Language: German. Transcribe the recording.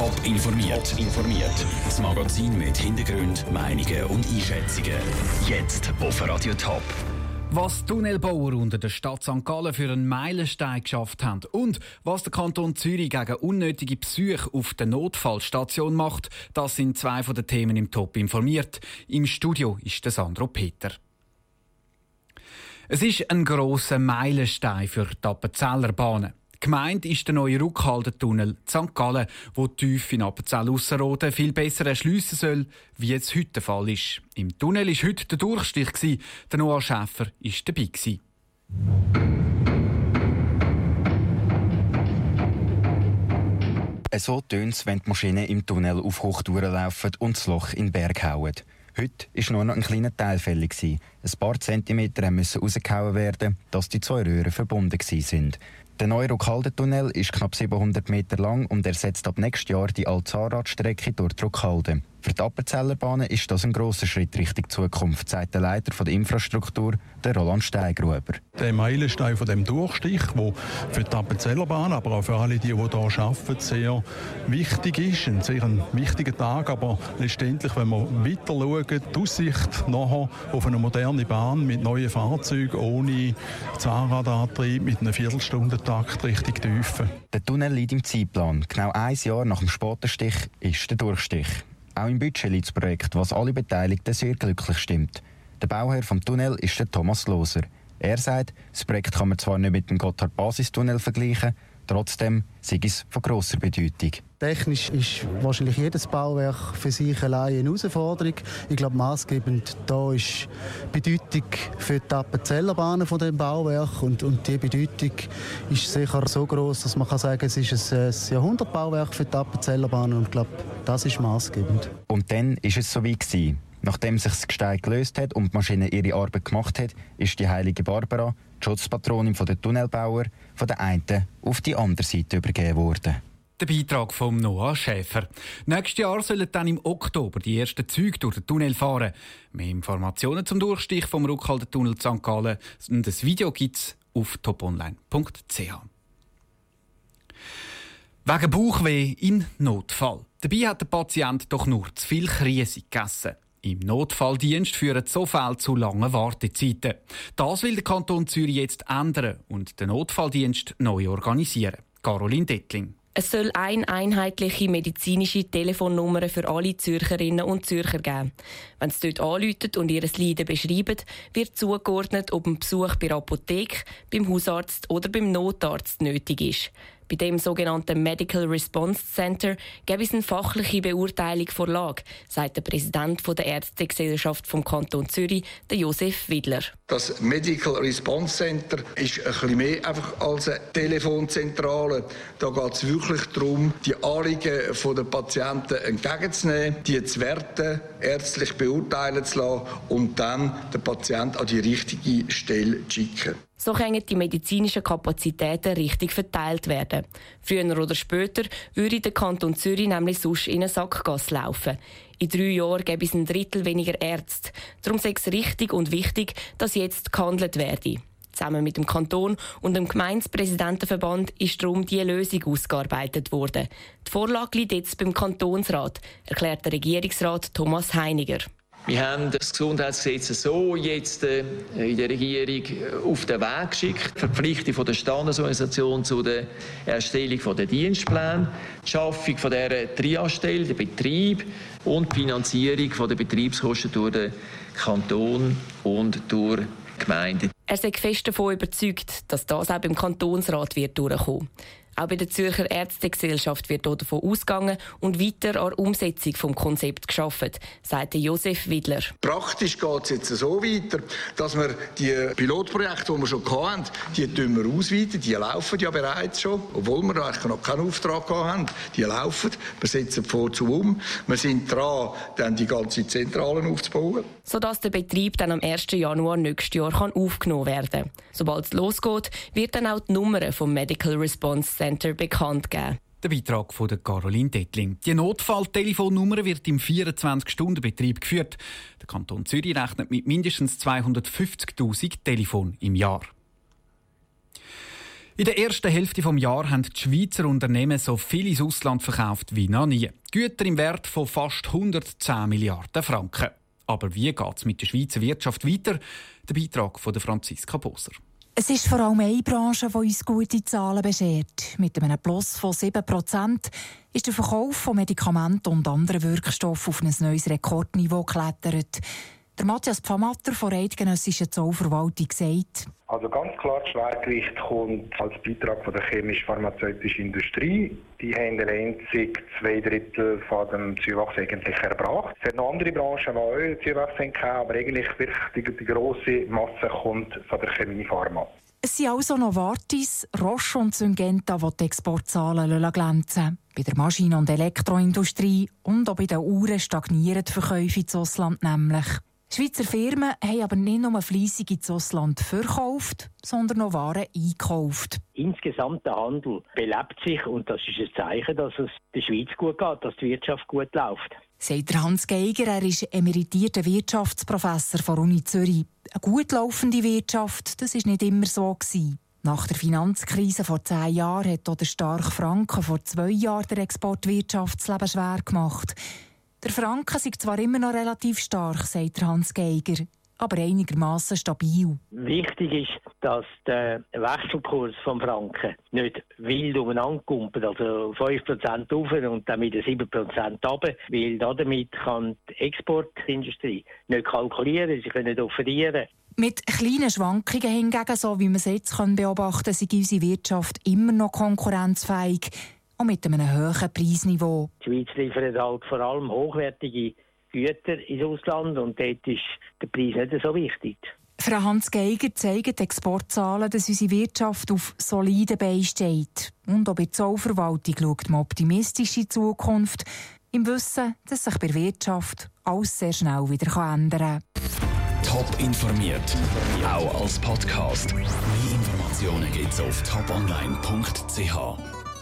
Top informiert. informiert. Das Magazin mit Hintergrund, Meinungen und Einschätzungen. Jetzt auf Radio Top. Was Tunnelbauer unter der Stadt St. Gallen für einen Meilenstein geschafft haben und was der Kanton Zürich gegen unnötige Besuche auf der Notfallstation macht, das sind zwei von den Themen im Top informiert. Im Studio ist der Sandro Peter. Es ist ein grosser Meilenstein für die Appenzeller Bahnen. Gemeint ist der neue Rückhaltetunnel St. Gallen, wo tief in Appenzell Ausserrhoden viel besser erschliessen soll, wie es heute der Fall ist. Im Tunnel war heute der Durchstich. Der Noah Schäfer war dabei. So tönt es, wenn die Maschinen im Tunnel auf Hochtouren laufen und das Loch in den Berg hauen. Heute war nur noch ein kleiner Teil fällig. Ein paar Zentimeter mussten rausgehauen werden, dass die zwei Röhren verbunden waren. Der neue Ruckhalden-Tunnel ist knapp 700 Meter lang und ersetzt ab nächstes Jahr die Alzahnradstrecke durch Ruckhalden. Für die Appenzellerbahnen ist das ein grosser Schritt Richtung Zukunft, sagt der Leiter der Infrastruktur, der Roland Steigruber. Der Meilenstein von dem Durchstich, der für die Appenzellerbahn, aber auch für alle, die, die hier arbeiten, sehr wichtig ist. Ein sehr wichtiger Tag, aber letztendlich, wenn wir weiter schauen, die Aussicht nachher auf eine moderne Bahn mit neuen Fahrzeugen, ohne Zahnradantrieb, mit einem Viertelstundentakt richtig Tiefe. Der Tunnel liegt im Zeitplan. Genau ein Jahr nach dem Spatenstich ist der Durchstich. Auch im Budget liegt das Projekt, was alle Beteiligten sehr glücklich stimmt. Der Bauherr vom Tunnel ist der Thomas Loser. Er sagt, das Projekt kann man zwar nicht mit dem Gotthard-Basistunnel vergleichen, trotzdem sei es von grosser Bedeutung. Technisch ist wahrscheinlich jedes Bauwerk für sich allein eine Herausforderung. Ich glaube, maßgebend da ist die Bedeutung für die Appenzellerbahnen von dem Bauwerk und, und die Bedeutung ist sicher so groß, dass man kann sagen, es ist ein, Jahrhundertbauwerk für die Appenzellerbahnen und ich glaube, das ist maßgebend. Und dann ist es so wie gewesen. Nachdem sich das Gestein gelöst hat und die Maschine ihre Arbeit gemacht hat, ist die heilige Barbara, die Schutzpatronin der Tunnelbauer, von der einen auf die andere Seite übergeben worden. Der Beitrag von Noah Schäfer. Nächstes Jahr sollen dann im Oktober die ersten Züge durch den Tunnel fahren. Mehr Informationen zum Durchstich vom Rückhaltetunnel St. Gallen und ein Video gibt es auf toponline.ch. Wegen Bauchweh in Notfall. Dabei hat der Patient doch nur zu viel Krise gegessen. Im Notfalldienst führen so Fälle zu langen Wartezeiten. Das will der Kanton Zürich jetzt ändern und den Notfalldienst neu organisieren. Caroline Dettling. Es soll eine einheitliche medizinische Telefonnummer für alle Zürcherinnen und Zürcher geben. Wenn sie dort anrufen und ihr Leiden beschreiben, wird zugeordnet, ob ein Besuch bei der Apotheke, beim Hausarzt oder beim Notarzt nötig ist. Bei dem sogenannten Medical Response Center gäbe es eine fachliche Beurteilung vor Lage, sagt der Präsident der Ärztegesellschaft vom Kanton Zürich, der Josef Widler. Das Medical Response Center ist ein bisschen mehr einfach als eine Telefonzentrale. Da geht es wirklich darum, die Anliegen der Patienten entgegenzunehmen, die zu werten, ärztlich beurteilen zu lassen und dann den Patienten an die richtige Stelle zu schicken. So können die medizinischen Kapazitäten richtig verteilt werden. Früher oder später würde der Kanton Zürich nämlich sonst in eine Sackgasse laufen. In drei Jahren gäbe es ein Drittel weniger Ärzte. Darum sei es richtig und wichtig, dass jetzt gehandelt werde. Zusammen mit dem Kanton und dem Gemeindepräsidentenverband ist darum die Lösung ausgearbeitet worden. Die Vorlage liegt jetzt beim Kantonsrat, erklärt der Regierungsrat Thomas Heiniger. Wir haben das Gesundheitsgesetz so jetzt äh, in der Regierung äh, auf den Weg geschickt. Die Verpflichtung der Standesorganisation zu der Erstellung der Dienstpläne, die Schaffung von dieser Triastelle, der Betrieb und die Finanzierung der Betriebskosten durch den Kanton und durch die Gemeinden. Er ist fest davon überzeugt, dass das auch beim Kantonsrat wird durchkommen. Auch bei der Zürcher Ärztegesellschaft wird davon ausgegangen und weiter an der Umsetzung des Konzepts geschaffen, sagte Josef Widler. Praktisch geht es jetzt so weiter, dass wir die Pilotprojekte, die wir schon hatten, die wir ausweiten. Die laufen ja bereits schon, obwohl wir eigentlich noch keinen Auftrag haben. Die laufen. Wir setzen vor zu um. Wir sind dran, dann die ganze Zentralen aufzubauen. Sodass der Betrieb dann am 1. Januar nächstes Jahr aufgenommen werden kann. Sobald es losgeht, wird dann auch die Nummer vom Medical Response Center bekannt geben. Der Beitrag von Caroline Dettling. Die Notfalltelefonnummer wird im 24-Stunden-Betrieb geführt. Der Kanton Zürich rechnet mit mindestens 250.000 Telefonen im Jahr. In der ersten Hälfte des Jahres haben die Schweizer Unternehmen so viel ins Ausland verkauft wie noch nie. Güter im Wert von fast 110 Milliarden Franken. Aber wie geht es mit der Schweizer Wirtschaft weiter? Der Beitrag von Franziska Boser. Es ist vor allem eine Branche, die uns gute Zahlen beschert. Mit einem Plus von 7% ist der Verkauf von Medikamenten und anderen Wirkstoffen auf ein neues Rekordniveau geklettert. Der Matthias Pfamatter von der Eidgenössischen Zollverwaltung sagt, also ganz klar, das Schwergewicht kommt als Beitrag von der chemisch-pharmazeutischen Industrie. Die haben einzig zwei Drittel von dem Zuwachs eigentlich erbracht. Es hat noch andere Branchen, die auch Zuwachs haben, aber eigentlich die, die grosse Masse kommt von der Chemie-Pharma. Es sind also Novartis, Roche und Syngenta, die die Exportzahlen glänzen Bei der Maschinen- und Elektroindustrie und auch bei den Uhren stagnieren die Verkäufe ins Ausland nämlich. Schweizer Firmen haben aber nicht nur fleissig ins Ausland verkauft, sondern auch Waren eingekauft. Insgesamt der Handel belebt sich und das ist ein Zeichen, dass es der Schweiz gut geht, dass die Wirtschaft gut läuft. Sagt Hans Geiger, er ist emeritierter Wirtschaftsprofessor von Uni Zürich. Eine gut laufende Wirtschaft, das ist nicht immer so gewesen. Nach der Finanzkrise vor zehn Jahren hat auch der starke Franken vor zwei Jahren der Exportwirtschaftsleben schwer gemacht. Der Franken ist zwar immer noch relativ stark, sagt Hans Geiger, aber einigermaßen stabil. Wichtig ist, dass der Wechselkurs vom Franken nicht wild umeinander kumpelt, also 5% auf und dann wieder 7% runter, weil damit kann die Exportindustrie nicht kalkulieren, sie können nicht offerieren. Mit kleinen Schwankungen hingegen, so wie man es jetzt beobachten kann, ist unsere Wirtschaft immer noch konkurrenzfähig und mit einem hohen Preisniveau. Die Schweiz liefert halt vor allem hochwertige Güter ins Ausland und dort ist der Preis nicht so wichtig. Frau Hans Geiger zeigen die Exportzahlen, dass unsere Wirtschaft auf soliden Beinen steht. Und auch bei der Zollverwaltung schaut man optimistisch in die Zukunft, im Wissen, dass sich bei der Wirtschaft alles sehr schnell wieder ändern kann. Top informiert, auch als Podcast. Mehr Informationen gibt es auf toponline.ch.